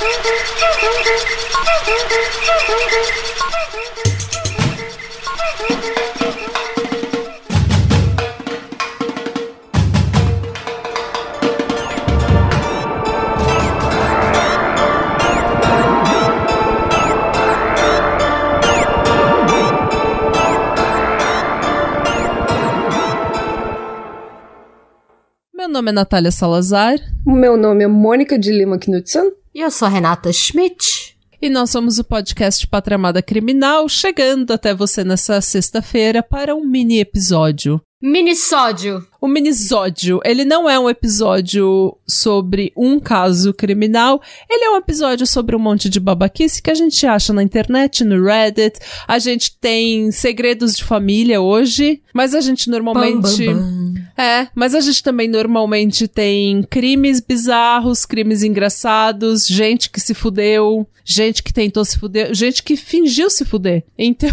Meu nome é Natália Salazar O meu nome é Mônica de Lima Knudsen. E eu sou a Renata Schmidt. e nós somos o podcast Pátria Amada Criminal, chegando até você nessa sexta-feira para um mini episódio. Minisódio. O minisódio, ele não é um episódio sobre um caso criminal, ele é um episódio sobre um monte de babaquice que a gente acha na internet, no Reddit. A gente tem segredos de família hoje, mas a gente normalmente. Bam, bam, bam. É, mas a gente também normalmente tem crimes bizarros, crimes engraçados, gente que se fudeu, gente que tentou se fuder, gente que fingiu se fuder. Então.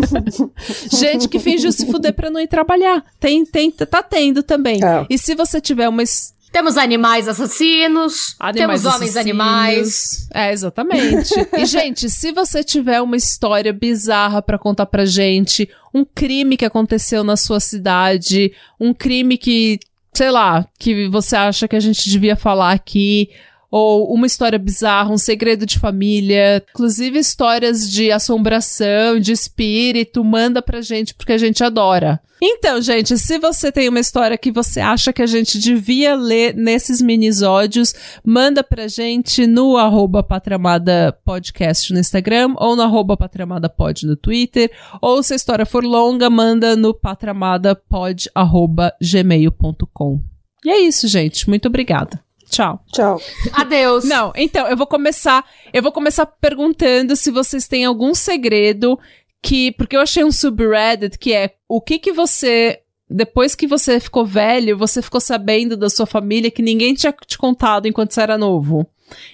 gente que fingiu se fuder pra não ir trabalhar. Tem, tem, tá tendo também. É. E se você tiver uma Temos animais assassinos. Animais temos homens assassinos. animais. É, exatamente. e, gente, se você tiver uma história bizarra pra contar pra gente, um crime que aconteceu na sua cidade, um crime que, sei lá, que você acha que a gente devia falar aqui, ou uma história bizarra, um segredo de família, inclusive histórias de assombração, de espírito, manda pra gente porque a gente adora. Então, gente, se você tem uma história que você acha que a gente devia ler nesses minisódios, manda pra gente no arroba Patramada Podcast no Instagram ou no arroba Patramada Pod no Twitter. Ou se a história for longa, manda no patramadapod arroba gmail.com. E é isso, gente. Muito obrigada. Tchau. Tchau. Adeus. Não, então, eu vou começar. Eu vou começar perguntando se vocês têm algum segredo que. Porque eu achei um subreddit que é o que que você. Depois que você ficou velho, você ficou sabendo da sua família que ninguém tinha te contado enquanto você era novo.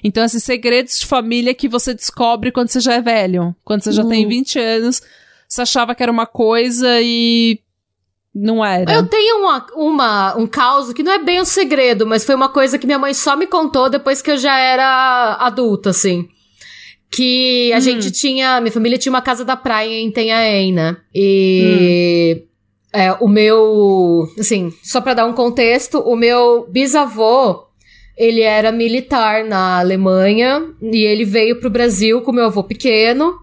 Então, esses segredos de família que você descobre quando você já é velho. Quando você já tem 20 anos, você achava que era uma coisa e. Não era. Eu tenho uma, uma, um caos que não é bem um segredo, mas foi uma coisa que minha mãe só me contou depois que eu já era adulta, assim. Que a Hum. gente tinha. Minha família tinha uma casa da praia em Tenhaém, né? E. É, o meu. Assim, só pra dar um contexto, o meu bisavô. Ele era militar na Alemanha e ele veio pro Brasil com meu avô pequeno.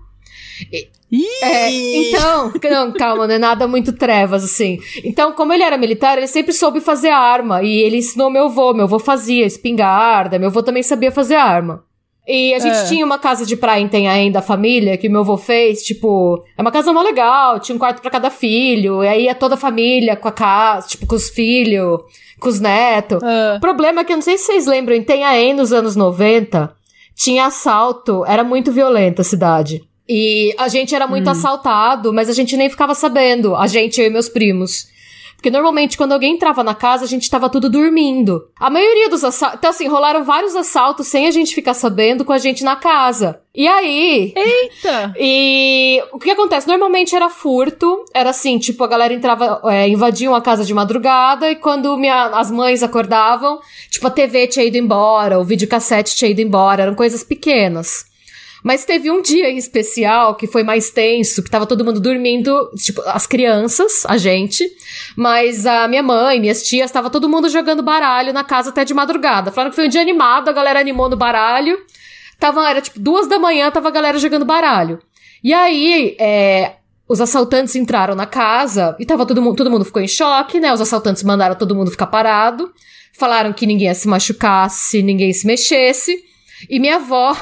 É, então, não, calma, não é nada muito trevas, assim. Então, como ele era militar, ele sempre soube fazer arma. E ele ensinou meu avô. Meu avô fazia espingarda, meu avô também sabia fazer arma. E a gente É. tinha uma casa de praia em Tenhaém da família, que meu avô fez, tipo... É uma casa mó legal, tinha um quarto pra cada filho. E aí ia toda a família com a casa, tipo, com os filhos, com os netos. Ah, O problema é que eu não sei se vocês lembram, em Tenhaém, nos anos 90, tinha assalto, era muito violenta a cidade. E a gente era muito assaltado, mas a gente nem ficava sabendo, a gente, eu e meus primos. Porque normalmente quando alguém entrava na casa, a gente tava tudo dormindo. A maioria dos assaltos. Então, assim, rolaram vários assaltos sem a gente ficar sabendo com a gente na casa. E aí, eita! e o que acontece? Normalmente era furto, era assim, tipo, a galera entrava, é, invadiam a casa de madrugada e quando minha, as mães acordavam, tipo, a TV tinha ido embora, o videocassete tinha ido embora, eram coisas pequenas. Mas teve um dia em especial que foi mais tenso, que tava todo mundo dormindo, tipo, as crianças, a gente, mas a minha mãe, minhas tias, tava todo mundo jogando baralho na casa até de madrugada. Falaram que foi um dia animado, a galera animou no baralho. Tava, era tipo duas da manhã, tava a galera jogando baralho. E aí, é, os assaltantes entraram na casa e tava todo mundo, todo mundo ficou em choque, né? Os assaltantes mandaram todo mundo ficar parado. Falaram que ninguém se machucar se ninguém se mexesse. E minha avó,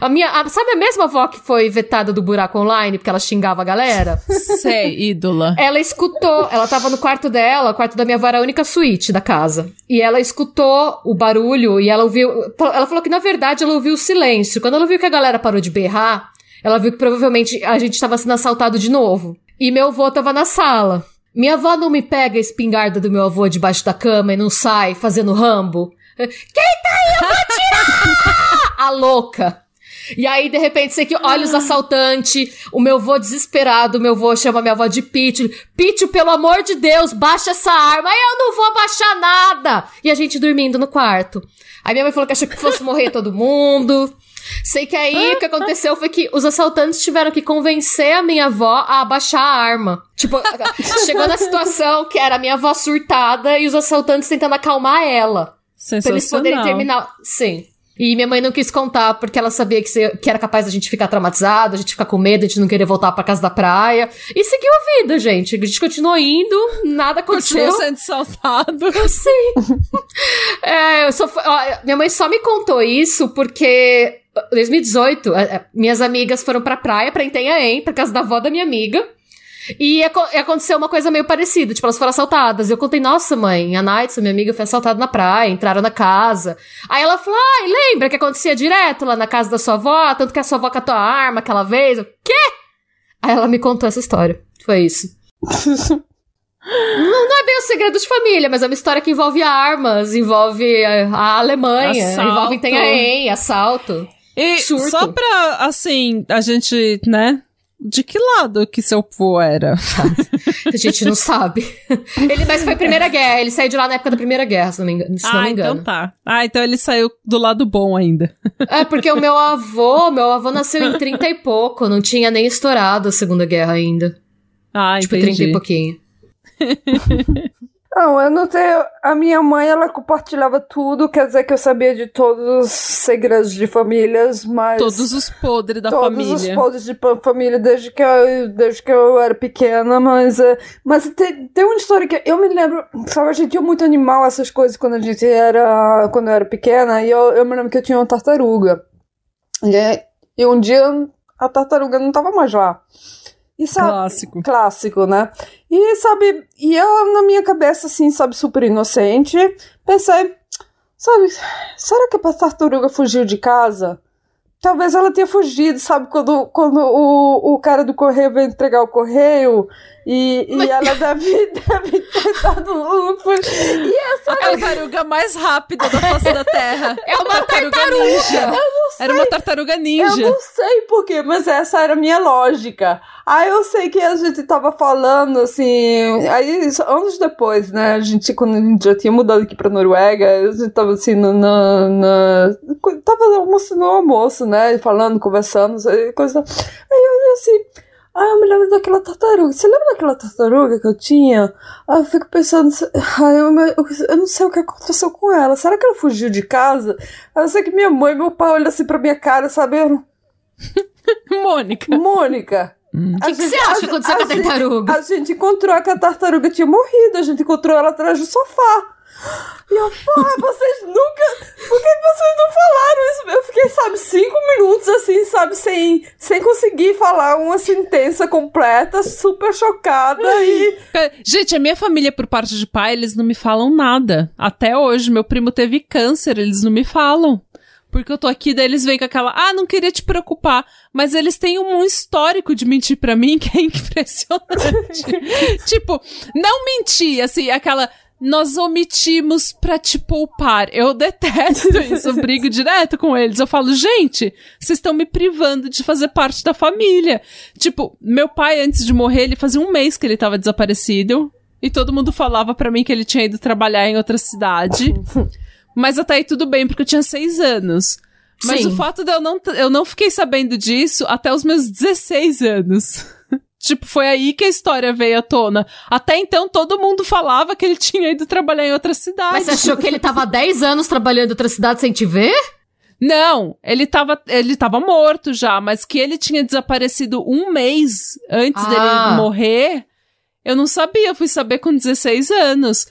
a minha, a- sabe a mesma avó que foi vetada do buraco online porque ela xingava a galera? Sei, ídola. Ela escutou, ela tava no quarto dela, o quarto da minha avó era a única suíte da casa. E ela escutou o barulho e ela ouviu. Ela falou que na verdade ela ouviu o silêncio. Quando ela viu que a galera parou de berrar, ela viu que provavelmente a gente tava sendo assaltado de novo. E meu avô tava na sala. Minha avó não me pega a espingarda do meu avô debaixo da cama e não sai fazendo rambo. Quem tá aí? Eu vou tirar! a louca. E aí, de repente, você que olha os assaltantes, o meu vô desesperado, o meu vô chama minha avó de Pitch. Pitch, pelo amor de Deus, baixa essa arma. Eu não vou abaixar nada. E a gente dormindo no quarto. Aí minha mãe falou que achou que fosse morrer todo mundo. Sei que aí o que aconteceu foi que os assaltantes tiveram que convencer a minha avó a abaixar a arma. Tipo, chegou na situação que era a minha avó surtada e os assaltantes tentando acalmar ela. Pra eles poderem terminar. Sim. E minha mãe não quis contar porque ela sabia que, se, que era capaz da gente ficar traumatizado, a gente ficar com medo, a gente não querer voltar pra casa da praia. E seguiu a vida, gente. A gente continuou indo, nada aconteceu. Continuou sendo saltado. Sim. é, eu só, ó, minha mãe só me contou isso porque 2018, é, é, minhas amigas foram pra praia, pra Entenhaém, pra casa da avó da minha amiga. E aconteceu uma coisa meio parecida, tipo, elas foram assaltadas. Eu contei, nossa, mãe, a Night, minha amiga, foi assaltada na praia, entraram na casa. Aí ela falou, ai, lembra que acontecia direto lá na casa da sua avó? Tanto que a sua avó catou a arma aquela vez. O quê? Aí ela me contou essa história. Foi isso. não, não é bem o segredo de família, mas é uma história que envolve armas, envolve a, a Alemanha, assalto. envolve Itanhaém, assalto. E surto. só pra, assim, a gente, né, de que lado que seu vô era? a gente não sabe. Ele, mas foi a Primeira Guerra. Ele saiu de lá na época da Primeira Guerra, se não me engano. Se ah, não me engano. então tá. Ah, então ele saiu do lado bom ainda. É, porque o meu avô, meu avô nasceu em 30 e pouco. Não tinha nem estourado a Segunda Guerra ainda. Ah, tipo, entendi. 30 e pouquinho. Não, eu não tenho. A minha mãe, ela compartilhava tudo, quer dizer que eu sabia de todos os segredos de famílias, mas. Todos os podres da todos família. Todos os podres de família desde que eu, desde que eu era pequena, mas. É, mas tem, tem uma história que eu me lembro. Sabe, a gente tinha muito animal, essas coisas, quando a gente era. Quando eu era pequena, e eu, eu me lembro que eu tinha uma tartaruga. E, e um dia a tartaruga não tava mais lá. E sabe, clássico. Clássico, né? E sabe, e eu na minha cabeça, assim, sabe, super inocente, pensei, sabe, será que a tartaruga fugiu de casa? Talvez ela tenha fugido, sabe? Quando, quando o, o cara do correio veio entregar o correio e, e ela deve, deve ter dado um. E essa a tartaruga mais rápida da face da Terra. É uma tartaruga, tartaruga. ninja. Era uma tartaruga ninja. Eu não sei porquê, mas essa era a minha lógica. Aí eu sei que a gente tava falando assim. Aí, anos depois, né? A gente, quando a gente já tinha mudado aqui pra Noruega, a gente tava assim, na. na, na tava almoçando no almoço, né? Falando, conversando, coisa. Aí eu assim. Ah, eu me lembro daquela tartaruga. Você lembra daquela tartaruga que eu tinha? Ah, eu fico pensando. Ah, eu, eu, eu, não sei o que aconteceu com ela. Será que ela fugiu de casa? Eu sei que minha mãe e meu pai olham assim pra minha cara, sabendo? Mônica. Mônica. O hum. que, que, você acha que aconteceu com a tartaruga? A gente encontrou que a tartaruga tinha morrido. A gente encontrou ela atrás do sofá. E eu, porra, vocês nunca. Por que vocês não falaram isso? Eu fiquei, sabe, cinco minutos assim, sabe, sem, sem conseguir falar uma sentença completa, super chocada e. Gente, a minha família, por parte de pai, eles não me falam nada. Até hoje, meu primo teve câncer, eles não me falam. Porque eu tô aqui, daí eles vêm com aquela, ah, não queria te preocupar. Mas eles têm um, histórico de mentir para mim que é impressionante. tipo, não mentir, assim, aquela, nós omitimos pra te poupar. Eu detesto isso, eu brigo direto com eles. Eu falo, gente, vocês estão me privando de fazer parte da família. Tipo, meu pai, antes de morrer, ele fazia um mês que ele tava desaparecido. E todo mundo falava para mim que ele tinha ido trabalhar em outra cidade. Mas até aí tudo bem, porque eu tinha seis anos. Mas Sim. o fato de eu não, eu não fiquei sabendo disso até os meus 16 anos. Tipo, foi aí que a história veio à tona. Até então, todo mundo falava que ele tinha ido trabalhar em outra cidade. Mas você achou que ele tava 10 anos trabalhando em outra cidade sem te ver? Não, ele tava, ele tava morto já, mas que ele tinha desaparecido um mês antes ah. dele morrer, eu não sabia, fui saber com 16 anos.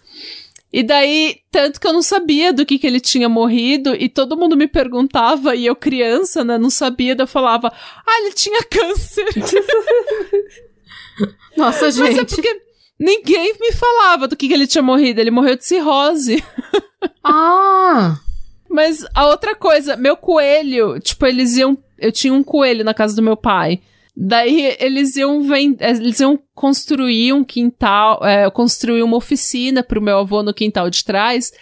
E daí, tanto que eu não sabia do que, que ele tinha morrido, e todo mundo me perguntava, e eu criança, né, não sabia, daí eu falava, ah, ele tinha câncer. Nossa, gente. Mas é porque ninguém me falava do que, que ele tinha morrido, ele morreu de cirrose. Ah! Mas a outra coisa, meu coelho, tipo, eles iam. Eu tinha um coelho na casa do meu pai. Daí eles iam vend... eles iam construir um quintal, é, construir uma oficina pro meu avô no quintal de trás.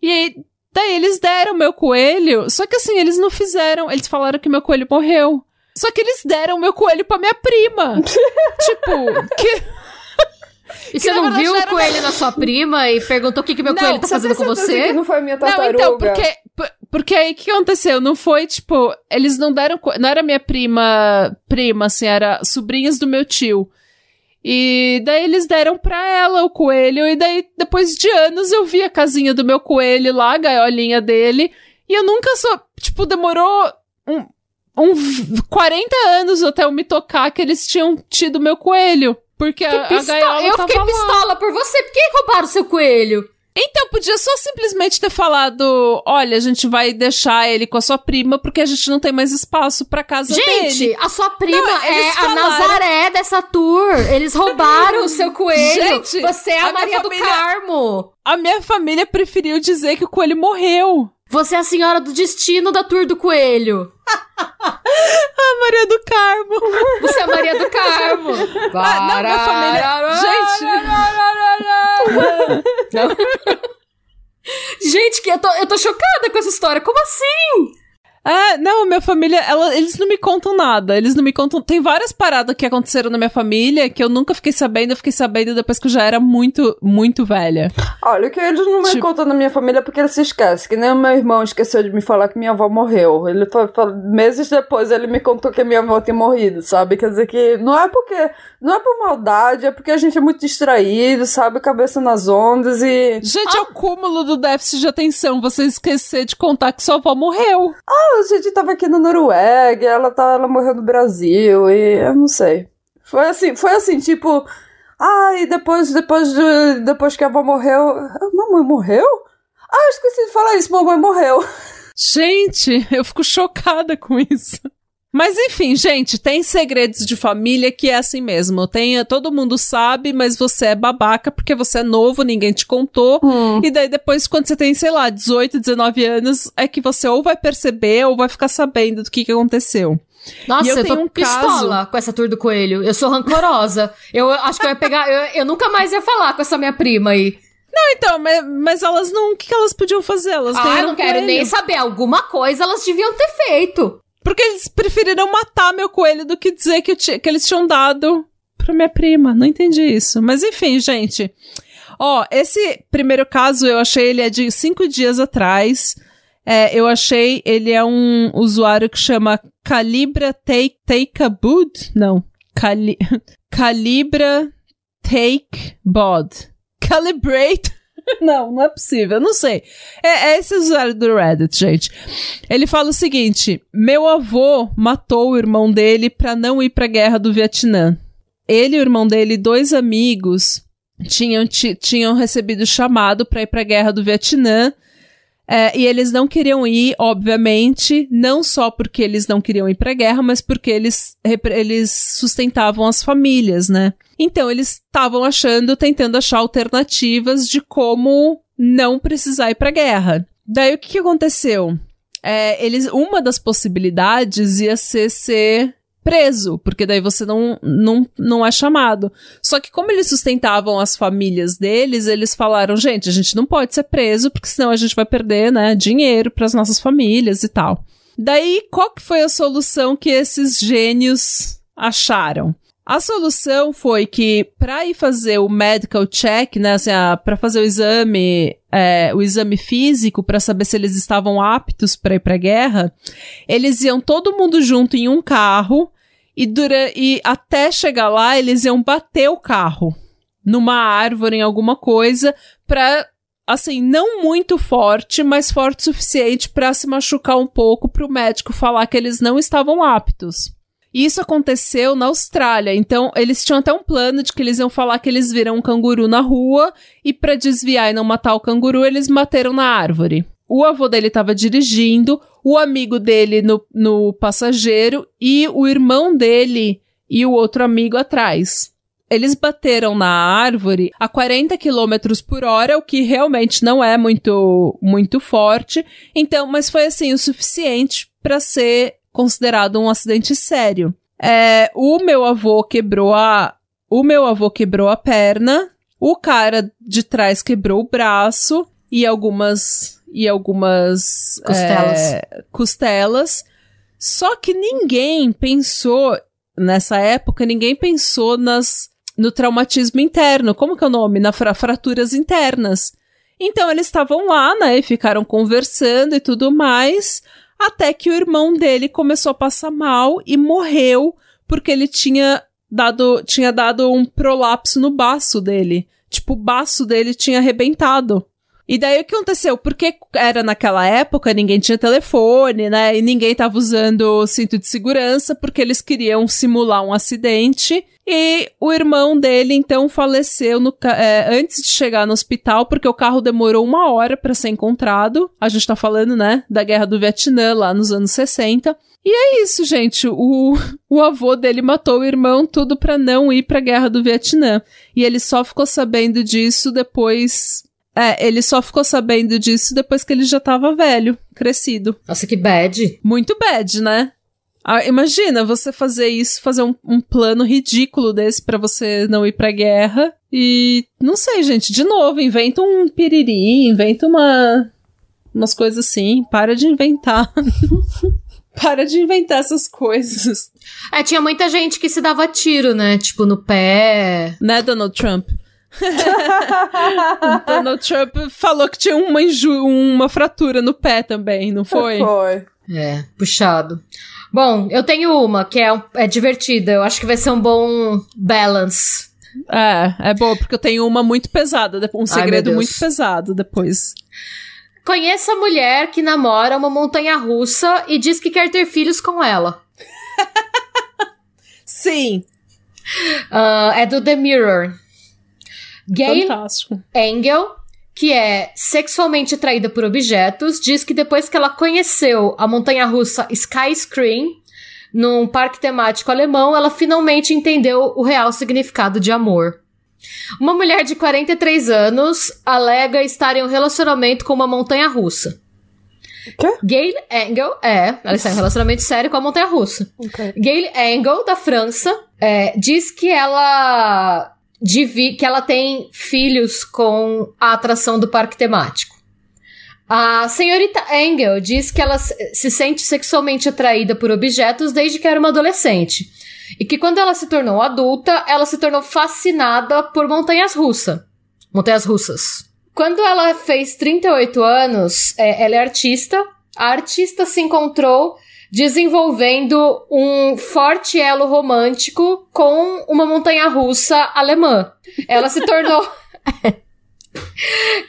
E aí, daí eles deram meu coelho, só que assim, eles não fizeram, eles falaram que meu coelho morreu. Só que eles deram meu coelho pra minha prima. tipo, que e você não viu o coelho na sua prima e perguntou o que, que meu não, coelho tá fazendo com você? não foi a minha tartaruga. Não, então, porque, porque aí o que aconteceu? Não foi tipo, eles não deram. Não era minha prima, prima, assim, era sobrinhas do meu tio. E daí eles deram pra ela o coelho, e daí depois de anos eu vi a casinha do meu coelho lá, a gaiolinha dele, e eu nunca só. Tipo, demorou um, um 40 anos até eu me tocar que eles tinham tido meu coelho. Porque a, a gaiola Eu fiquei lá. pistola por você. Por que roubaram seu coelho? Então, podia só simplesmente ter falado: olha, a gente vai deixar ele com a sua prima porque a gente não tem mais espaço pra casa Gente, dele. a sua prima Não, é eles a falaram- Nazaré dessa tour. Eles roubaram o seu coelho. Gente, você é a, a Maria do família- Carmo. A minha família preferiu dizer que o coelho morreu. Você é a senhora do destino da tour do coelho. A Maria do Carmo. Você é a Maria do Carmo. Ah, não, minha família. Gente. Não. Gente, que eu tô, eu tô chocada com essa história. Como assim? É, não, minha família, ela- eles não me contam nada. Eles não me contam. Tem várias paradas que aconteceram na minha família que eu nunca fiquei sabendo. Eu fiquei sabendo depois que eu já era muito, muito velha. Olha, o que eles não me Tipo- contam na minha família é porque eles se esquecem. Que nem o meu irmão esqueceu de me falar que minha avó morreu. Ele foi, foi- meses depois ele me contou que a minha avó tinha morrido, sabe? Quer dizer que não é porque. Não é por maldade, é porque a gente é muito distraído, sabe? Cabeça nas ondas e. Gente, é o cúmulo do déficit de atenção. Você esquecer de contar que sua avó morreu. A gente tava aqui na Noruega, ela, tá, ela morreu no Brasil e eu não sei. Foi assim, foi assim, tipo. Ai, depois, depois, de, depois que a avó morreu. "Ah, Mamãe morreu? Ah, esqueci de falar isso, mamãe morreu. Gente, eu fico chocada com isso. Mas enfim, gente, tem segredos de família que é assim mesmo. Tem, todo mundo sabe, mas você é babaca porque você é novo, ninguém te contou. E daí depois, quando você tem, sei lá, 18, 19 anos, é que você ou vai perceber ou vai ficar sabendo do que, que aconteceu. Nossa, eu eu, tô tenho um pistola com essa tour do coelho. Eu sou rancorosa. eu acho que eu ia pegar. Eu, eu nunca mais ia falar com essa minha prima aí. Então, mas, mas elas não. O que, que elas podiam fazer? Elas Ah, não quero coelho. nem saber. Alguma coisa elas deviam ter feito. Porque eles preferiram matar meu coelho do que dizer que, que eles tinham dado pra minha prima. Não entendi isso. Mas enfim, gente. Ó, esse primeiro caso eu achei ele é de cinco dias atrás. É, eu achei ele é um usuário que chama Calibra Take, take a Bud? Não. Cali, Calibra Take Bod. Calibrate. não, não é possível. Não sei. É, é esse usuário do Reddit, gente. Ele fala o seguinte: Meu avô matou o irmão dele pra não ir pra guerra do Vietnã. Ele e o irmão dele, dois amigos, tinham, ti- tinham recebido chamado pra ir pra guerra do Vietnã. É, e eles não queriam ir, obviamente, não só porque eles não queriam ir pra guerra, mas porque eles, eles sustentavam as famílias, né? Então eles estavam achando, tentando achar alternativas de como não precisar ir pra guerra. Daí o que, que aconteceu? É, eles, uma das possibilidades ia ser ser preso, porque daí você não, não, não é chamado. Só que como eles sustentavam as famílias deles, eles falaram, gente, a gente não pode ser preso, porque senão a gente vai perder, né, dinheiro para as nossas famílias e tal. Daí, qual que foi a solução que esses gênios acharam? A solução foi que para ir fazer o medical check, né, assim, para fazer o exame, é, o exame físico para saber se eles estavam aptos para ir para guerra, eles iam todo mundo junto em um carro e, dura, e até chegar lá eles iam bater o carro numa árvore, em alguma coisa, pra, assim, não muito forte, mas forte o suficiente pra se machucar um pouco pro médico falar que eles não estavam aptos. E isso aconteceu na Austrália, então eles tinham até um plano de que eles iam falar que eles viram um canguru na rua e pra desviar e não matar o canguru, eles bateram na árvore. O avô dele estava dirigindo, o amigo dele no, no passageiro e o irmão dele e o outro amigo atrás. Eles bateram na árvore a 40 km por hora, o que realmente não é muito, muito forte. Então, mas foi assim o suficiente para ser considerado um acidente sério. É, o meu avô quebrou a, o meu avô quebrou a perna, o cara de trás quebrou o braço e algumas e algumas Costelas. é, costelas. Só que ninguém pensou nessa época, ninguém pensou nas no traumatismo interno. Como que é o nome? Na fra fraturas internas. Então eles estavam lá, né, e ficaram conversando e tudo mais, até que o irmão dele começou a passar mal e morreu porque ele tinha dado, tinha dado um prolapso no baço dele. Tipo, o baço dele tinha arrebentado. E daí o que aconteceu? Porque era naquela época, ninguém tinha telefone, né? E ninguém tava usando cinto de segurança porque eles queriam simular um acidente. E o irmão dele, então, faleceu no, é, antes de chegar no hospital, porque o carro demorou uma hora para ser encontrado. A gente tá falando, né, da guerra do Vietnã, lá nos anos 60. E é isso, gente. O, o avô dele matou o irmão, tudo para não ir pra guerra do Vietnã. E ele só ficou sabendo disso depois. É, ele só ficou sabendo disso depois que ele já tava velho, crescido. Nossa, que bad. Muito bad, né? Ah, imagina você fazer isso, fazer um, um plano ridículo desse para você não ir pra guerra. E não sei, gente, de novo, inventa um piriri, inventa uma. umas coisas assim. Para de inventar. Para de inventar essas coisas. É, tinha muita gente que se dava tiro, né? Tipo, no pé. Né, Donald Trump? Donald Trump falou que tinha uma, uma fratura no pé também, não foi? Foi. É, puxado. Bom, eu tenho uma que é, é divertida. Eu acho que vai ser um bom balance. É, é boa, porque eu tenho uma muito pesada, um segredo Ai, muito pesado depois. Conheça a mulher que namora uma montanha russa e diz que quer ter filhos com ela. Sim. Uh, é do The Mirror. Gail Fantástico. Engel, que é sexualmente atraída por objetos, diz que depois que ela conheceu a montanha russa Skyscream, num parque temático alemão, ela finalmente entendeu o real significado de amor. Uma mulher de 43 anos alega estar em um relacionamento com uma montanha russa. Quê? Gail Engel, é, ela está em um relacionamento sério com a montanha russa. Okay. Gail Engel, da França, é, diz que ela que ela tem filhos com a atração do parque temático. A senhorita Engel diz que ela se sente sexualmente atraída por objetos desde que era uma adolescente e que quando ela se tornou adulta, ela se tornou fascinada por montanhas russas. Montanhas russas. Quando ela fez 38 anos, é, ela é artista. A artista se encontrou desenvolvendo um forte elo romântico com uma montanha russa alemã. Ela se tornou.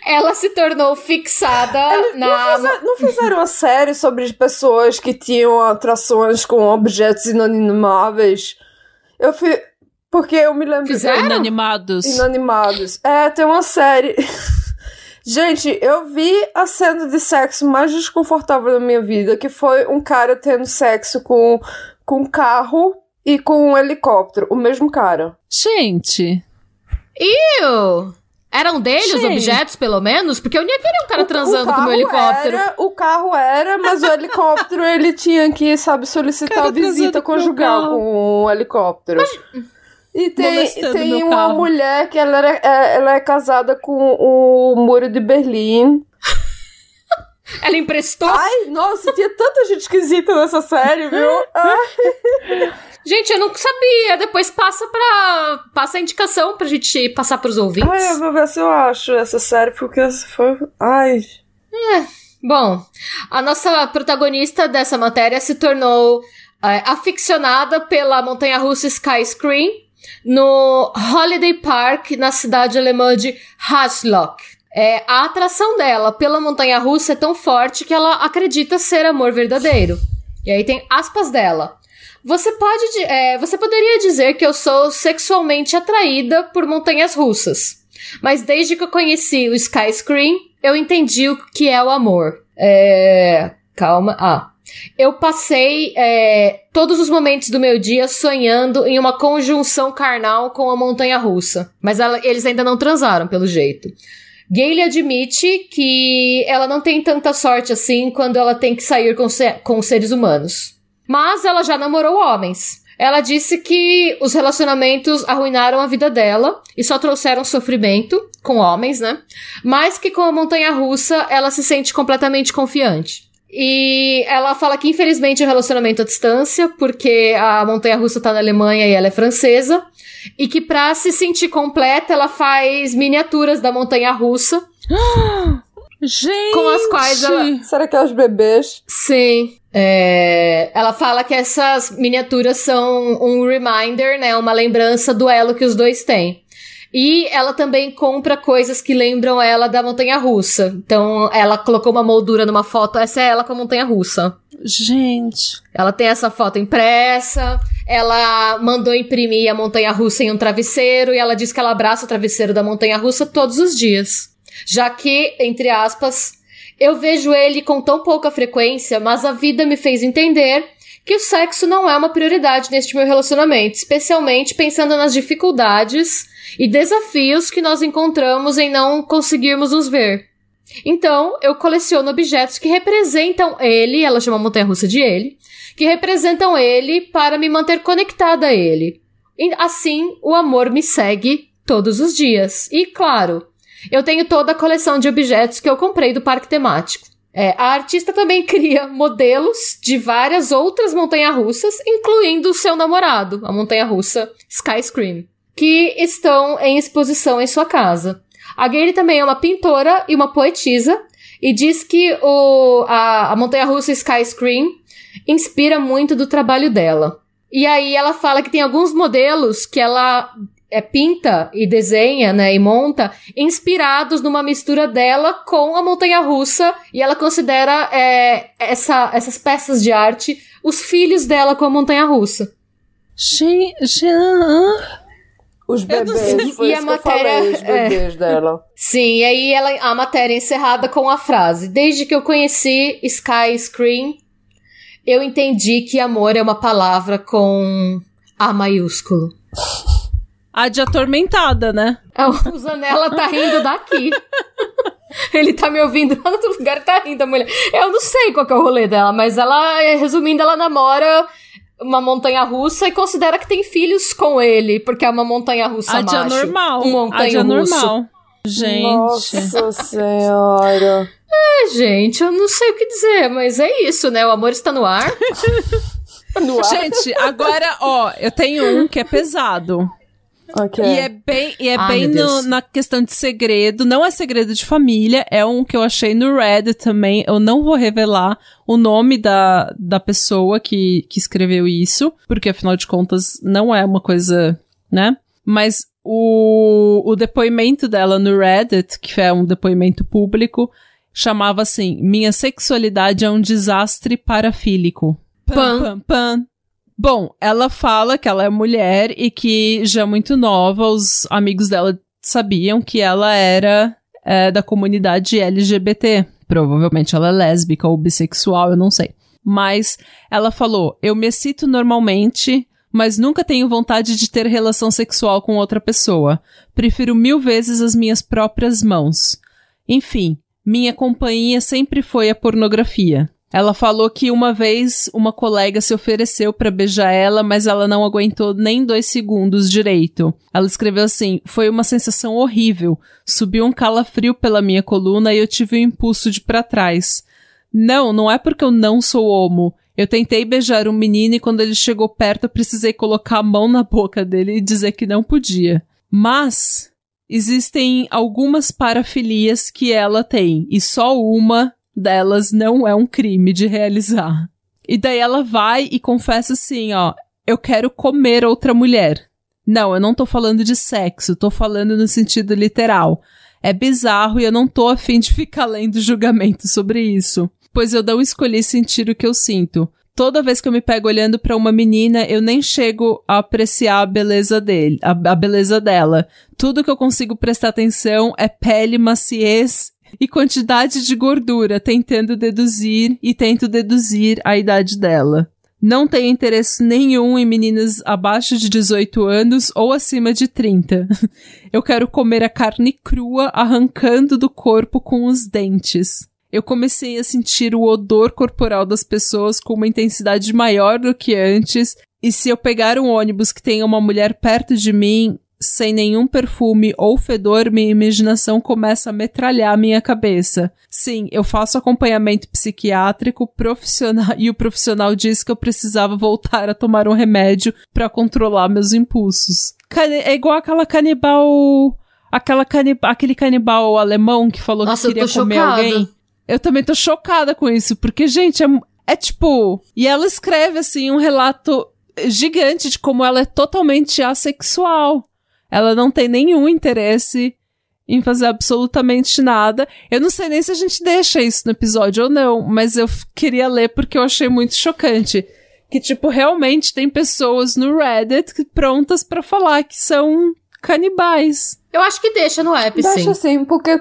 Ela se tornou fixada na. Não fizeram, não fizeram uma série sobre pessoas que tinham atrações com objetos inanimáveis? Eu fui. Porque eu me lembro. Fizeram? Inanimados. Inanimados. É, tem uma série. Gente, eu vi a cena de sexo mais desconfortável da minha vida, que foi um cara tendo sexo com, com um carro e com um helicóptero. O mesmo cara. Gente. Iu! Eram dele Gente. os objetos, pelo menos? Porque eu nem queria um cara o, transando o com o meu helicóptero. Era, o carro era, mas o helicóptero ele tinha que, sabe, solicitar visita conjugal com o helicóptero. Mas... E tem, tem uma carro. mulher que ela, era, é, ela é casada com o muro de Berlim. ela emprestou? Ai, nossa, tinha tanta gente esquisita nessa série, viu? Ai. Gente, eu não sabia. Depois passa pra. Passa a indicação pra gente passar pros ouvintes. Ai, eu vou ver se eu acho essa série, porque foi. Ai. É. Bom, a nossa protagonista dessa matéria se tornou é, aficionada pela montanha russa Skyscream no Holiday Park, na cidade alemã de Haslock. É, a atração dela pela montanha russa é tão forte que ela acredita ser amor verdadeiro. E aí tem aspas dela. Você pode, é, você poderia dizer que eu sou sexualmente atraída por montanhas russas, mas desde que eu conheci o Skyscream, eu entendi o que é o amor. É, calma, ah. Eu passei é, todos os momentos do meu dia sonhando em uma conjunção carnal com a montanha russa. Mas ela, eles ainda não transaram, pelo jeito. Gayle admite que ela não tem tanta sorte assim quando ela tem que sair com, com seres humanos. Mas ela já namorou homens. Ela disse que os relacionamentos arruinaram a vida dela e só trouxeram sofrimento com homens, né? Mas que com a montanha russa ela se sente completamente confiante. E ela fala que infelizmente é um relacionamento à distância, porque a montanha russa tá na Alemanha e ela é francesa. E que pra se sentir completa, ela faz miniaturas da montanha russa Gente! Com as quais ela- Será que é os bebês? Sim. É, ela fala que essas miniaturas são um reminder, né? Uma lembrança do elo que os dois têm. E ela também compra coisas que lembram ela da montanha russa. Então, ela colocou uma moldura numa foto. Essa é ela com a montanha russa. Gente. Ela tem essa foto impressa. Ela mandou imprimir a montanha russa em um travesseiro. E ela diz que ela abraça o travesseiro da montanha russa todos os dias. Já que, entre aspas, eu vejo ele com tão pouca frequência, mas a vida me fez entender que o sexo não é uma prioridade neste meu relacionamento, especialmente pensando nas dificuldades e desafios que nós encontramos em não conseguirmos nos ver. Então, eu coleciono objetos que representam ele, ela chama a montanha russa de ele, que representam ele para me manter conectada a ele. E assim, o amor me segue todos os dias. E claro, eu tenho toda a coleção de objetos que eu comprei do parque temático. É, a artista também cria modelos de várias outras montanhas-russas, incluindo o seu namorado, a montanha-russa Skyscream, que estão em exposição em sua casa. A Gary também é uma pintora e uma poetisa, e diz que o, a, a montanha-russa Skyscream inspira muito do trabalho dela. E aí ela fala que tem alguns modelos que ela é, pinta e desenha, né, e monta, inspirados numa mistura dela com a montanha russa, e ela considera é, essa, essas peças de arte os filhos dela com a montanha russa. Gente. Os bebês, foi E isso a que eu matéria- falei, os é. bebês dela. Sim, e aí ela, a matéria é encerrada com a frase: Desde que eu conheci Sky Screen, eu entendi que amor é uma palavra com A maiúsculo. A de atormentada, né? O Zanella tá rindo daqui. Ele tá me ouvindo lá no outro lugar, tá rindo a mulher. Eu não sei qual que é o rolê dela, mas ela, resumindo, ela namora uma montanha russa e considera que tem filhos com ele, porque é uma montanha russa a de macho. anormal. Um a de montanho russo. anormal. Gente. Nossa senhora. É, gente, eu não sei o que dizer, mas é isso, né? O amor está no ar. No ar. Gente, agora, ó, eu tenho um que é pesado. Ok. E é bem, e é Ai, bem no- na questão de segredo. Não é segredo de família, é um que eu achei no Reddit também. Eu não vou revelar o nome da, da pessoa que, que escreveu isso, porque afinal de contas não é uma coisa, né? Mas o, o depoimento dela no Reddit, que é um depoimento público, chamava assim: Minha sexualidade é um desastre parafílico. Pan. Pan, pan. Bom, ela fala que ela é mulher e que já muito nova os amigos dela sabiam que ela era é, da comunidade LGBT. Provavelmente ela é lésbica ou bissexual, eu não sei. Mas ela falou: Eu me excito normalmente, mas nunca tenho vontade de ter relação sexual com outra pessoa. Prefiro mil vezes as minhas próprias mãos. Enfim, minha companhia sempre foi a pornografia. Ela falou que uma vez uma colega se ofereceu pra beijar ela, mas ela não aguentou nem dois segundos direito. Ela escreveu assim: Foi uma sensação horrível. Subiu um calafrio pela minha coluna e eu tive um impulso de pra trás. Não, não é porque eu não sou homo. Eu tentei beijar um menino e quando ele chegou perto eu precisei colocar a mão na boca dele e dizer que não podia. Mas existem algumas parafilias que ela tem e só uma delas não é um crime de realizar. E daí ela vai e confessa assim, ó, eu quero comer outra mulher. Não, eu não tô falando de sexo, tô falando no sentido literal. É bizarro e eu não tô afim de ficar lendo julgamento sobre isso. Pois eu não escolhi sentir o que eu sinto. Toda vez que eu me pego olhando pra uma menina, eu nem chego a apreciar a beleza dele, a, a beleza dela. Tudo que eu consigo prestar atenção é pele, maciez e quantidade de gordura, tentando deduzir e tento deduzir a idade dela. Não tenho interesse nenhum em meninas abaixo de 18 anos ou acima de 30. Eu quero comer a carne crua arrancando do corpo com os dentes. Eu comecei a sentir o odor corporal das pessoas com uma intensidade maior do que antes, e se eu pegar um ônibus que tenha uma mulher perto de mim, sem nenhum perfume ou fedor, minha imaginação começa a metralhar minha cabeça. Sim, eu faço acompanhamento psiquiátrico profissional e o profissional disse que eu precisava voltar a tomar um remédio para controlar meus impulsos. Cani- É igual aquela canibal aquela canib aquele canibal alemão que falou Nossa, que queria comer chocada. alguém. Eu também tô chocada com isso, porque, gente, é, é tipo. E ela escreve, assim, um relato gigante de como ela é totalmente assexual. Ela não tem nenhum interesse em fazer absolutamente nada. Eu não sei nem se a gente deixa isso no episódio ou não, mas eu queria ler porque eu achei muito chocante. Que, tipo, realmente tem pessoas no Reddit que- prontas pra falar que são canibais. Eu acho que deixa no app, Deixa sim. assim, porque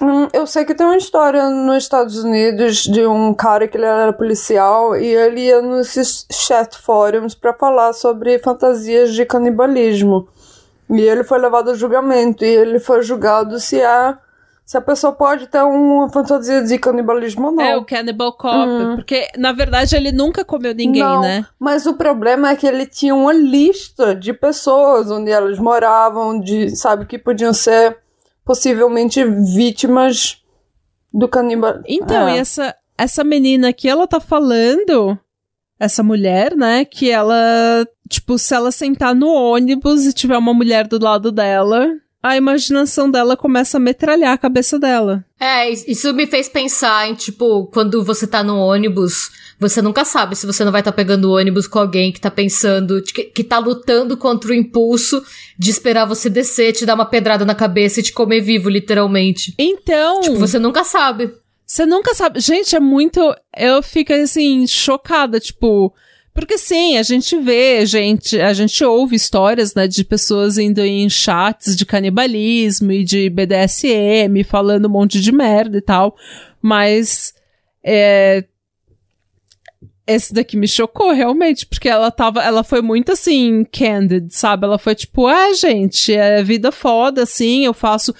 hum, eu sei que tem uma história nos Estados Unidos de um cara que ele era policial e ele ia nesses chat fóruns pra falar sobre fantasias de canibalismo. E ele foi levado a julgamento e ele foi julgado se a, se a pessoa pode ter uma fantasia de canibalismo ou não. É, o Cannibal Cop. Porque, na verdade, ele nunca comeu ninguém, Não, né? Mas o problema é que ele tinha uma lista de pessoas onde elas moravam, de, sabe, que podiam ser possivelmente vítimas do canibalismo. Então, É. e essa, essa menina aqui, ela tá falando, essa mulher, né, que ela, tipo, se ela sentar no ônibus e tiver uma mulher do lado dela, a imaginação dela começa a metralhar a cabeça dela. É, is- isso me fez pensar em, tipo, quando você tá no ônibus, você nunca sabe se você não vai estar pegando o ônibus com alguém que tá pensando, que, que tá lutando contra o impulso de esperar você descer, te dar uma pedrada na cabeça e te comer vivo, literalmente. Então, Tipo, você nunca sabe. Você nunca sabe. Gente, é muito. Eu fico assim, chocada, tipo. Porque sim, a gente vê, gente, a gente ouve histórias, né, de pessoas indo em chats de canibalismo e de BDSM, falando um monte de merda e tal. Mas é, esse daqui me chocou realmente, porque ela tava, ela foi muito assim, candid, sabe? Ela foi tipo, ah, gente, é vida foda, assim, eu faço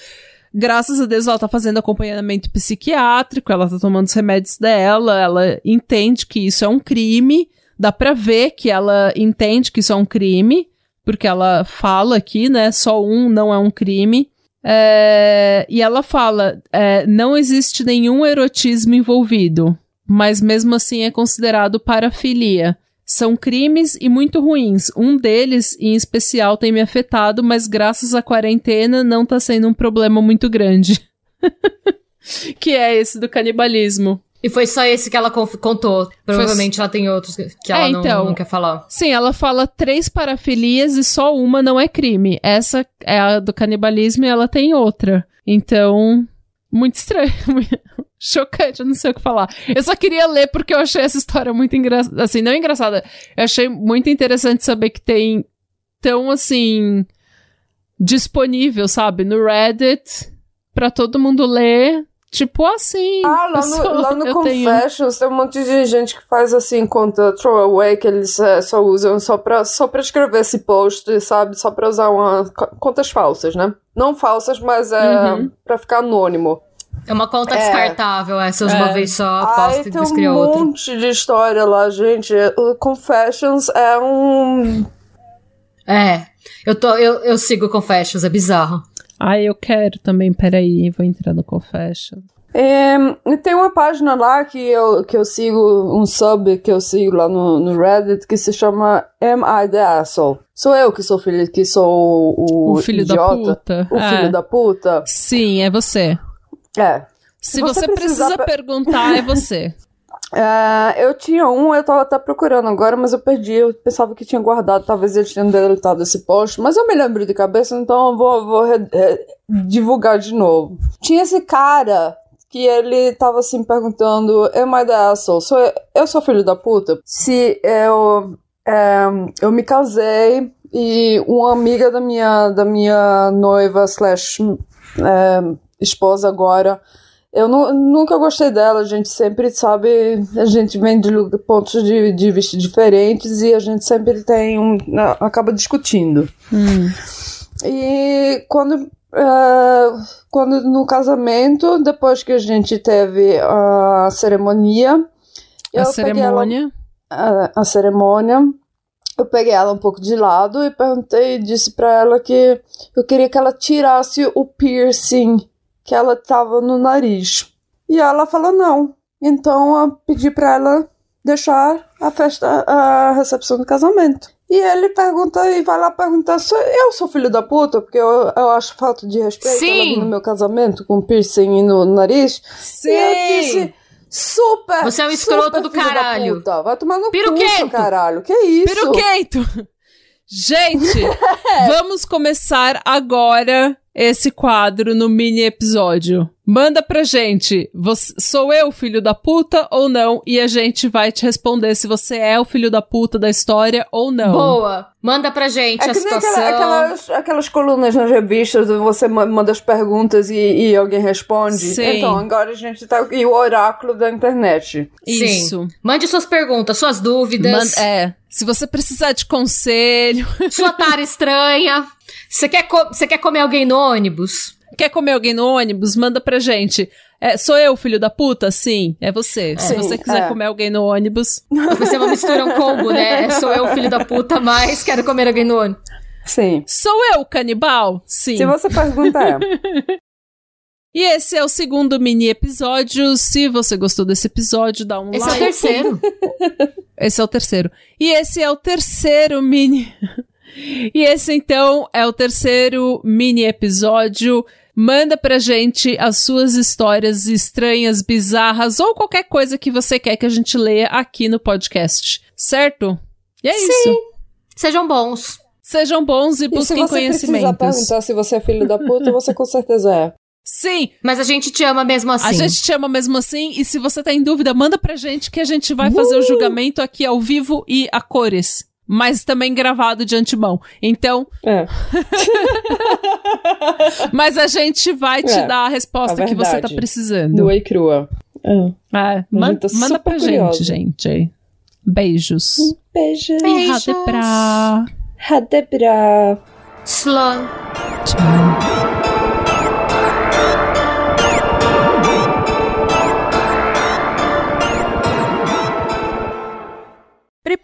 Graças a Deus ela tá fazendo acompanhamento psiquiátrico, ela tá tomando os remédios dela, ela entende que isso é um crime, dá pra ver que ela entende que isso é um crime, porque ela fala aqui, né, só um não é um crime. É, e ela fala, é, não existe nenhum erotismo envolvido, mas mesmo assim é considerado parafilia. São crimes e muito ruins. Um deles, em especial, tem me afetado, mas graças à quarentena não tá sendo um problema muito grande. que é esse do canibalismo. E foi só esse que ela contou. Provavelmente ela tem outros que que ela É, não- então. não, quer falar. Sim, ela fala três parafilias e só uma não é crime. Essa é a do canibalismo e ela tem outra. Então, muito estranho. Chocante, eu não sei o que falar. Eu só queria ler porque eu achei essa história muito engraçada. Assim, não engraçada. Eu achei muito interessante saber que tem tão assim. disponível, sabe? No Reddit, pra todo mundo ler. Tipo assim. Ah, lá no, sou- lá no eu tenho- Confessions tem um monte de gente que faz assim conta throwaway que eles é, só usam só pra, só pra escrever esse post, sabe? Só pra usar uma, co- contas falsas, né? Não falsas, mas é Uhum. pra ficar anônimo. É uma conta É. descartável, essa usa É. uma vez só, Ai, aposta e tem depois um cria outra. monte de história lá, gente. O Confessions é um. É. Eu, tô, eu, eu sigo Confessions, é bizarro. Ai, eu quero também. Peraí, vou entrar no Confession. É, e tem uma página lá que eu, que eu sigo, um sub que eu sigo lá no, no Reddit que se chama Am I the Asshole? Sou eu que sou filho, que sou o, O filho da idiota? puta. O É. filho da puta? Sim, é você. É. Se, você você, precisar precisa pe- perguntar, é você. É, eu tinha um, eu tava até procurando agora, mas eu perdi. Eu pensava que tinha guardado, talvez eles tenham deletado esse post, mas eu me lembro de cabeça, então eu vou, vou divulgar de novo. Tinha esse cara que ele tava assim perguntando: Am I the asshole? Sou eu, eu sou filho da puta? Se eu, é, eu me casei e uma amiga da minha, da minha noiva, slash é, esposa agora. Eu nu- nunca gostei dela, a gente sempre sabe, a gente vem de pontos de, de vista diferentes e a gente sempre tem um. a- acaba discutindo. Hum. E quando, eh, quando no casamento, depois que a gente teve a cerimônia, A eu peguei ela- cerimônia. a, a cerimônia, eu peguei ela um pouco de lado e perguntei, disse pra ela que eu queria que ela tirasse o piercing que ela tava no nariz. E ela falou não. Então eu pedi pra ela deixar a festa, a recepção do casamento. E ele pergunta e vai lá perguntar se eu sou filho da puta, porque eu, eu acho falta de respeito Sim. no meu casamento com piercing no nariz. Sim! E eu disse, super! Você é um escroto do caralho. puta. Vai tomar no Piruquento. cu, seu caralho. Que isso? Piruquento! Gente, vamos começar agora esse quadro no mini episódio. Manda pra gente, você- sou eu o filho da puta ou não? E a gente vai te responder se você é o filho da puta da história ou não. Boa. Manda pra gente É a situação. aquela- aquelas, aquelas colunas nas revistas, onde você ma- manda as perguntas e, e alguém responde. Sim. Então, agora a gente tá aqui, o oráculo da internet. Isso. Mande suas perguntas, suas dúvidas. Man- é. Se você precisar de conselho, Sua tara estranha. Você quer, co- você quer comer alguém no ônibus? quer comer alguém no ônibus, manda pra gente. É, sou eu, filho da puta? Sim, é você. Se Sim, você quiser é. comer alguém no ônibus. Vai ser uma mistura, um combo, né? Sou eu, filho da puta, mas quero comer alguém no ônibus. Sim. Sou eu, canibal? Sim. Se você pergunta é. E esse é o segundo mini episódio. Se você gostou desse episódio, dá um Esse é o like. terceiro. Esse é o terceiro. E esse é o terceiro mini. E esse, então, é o terceiro mini episódio. Manda pra gente as suas histórias estranhas, bizarras ou qualquer coisa que você quer que a gente leia aqui no podcast. Certo? E é isso. Sejam bons. Sejam bons e E se busquem você precisar conhecimentos. perguntar se você é filho da puta, você com certeza é. Sim, Mas a gente te ama mesmo assim. A gente te ama mesmo assim, e se você tá em dúvida, manda pra gente que a gente vai fazer o julgamento aqui ao vivo e a cores. Mas também gravado de antemão. Então, É. mas a gente vai te É, dar a resposta a que você tá precisando. Nua e crua. É. É, man- tá manda pra curiosa. gente, gente. Beijos. Beijo. Beijos. Radebra. Radebra. Slã. Tchau.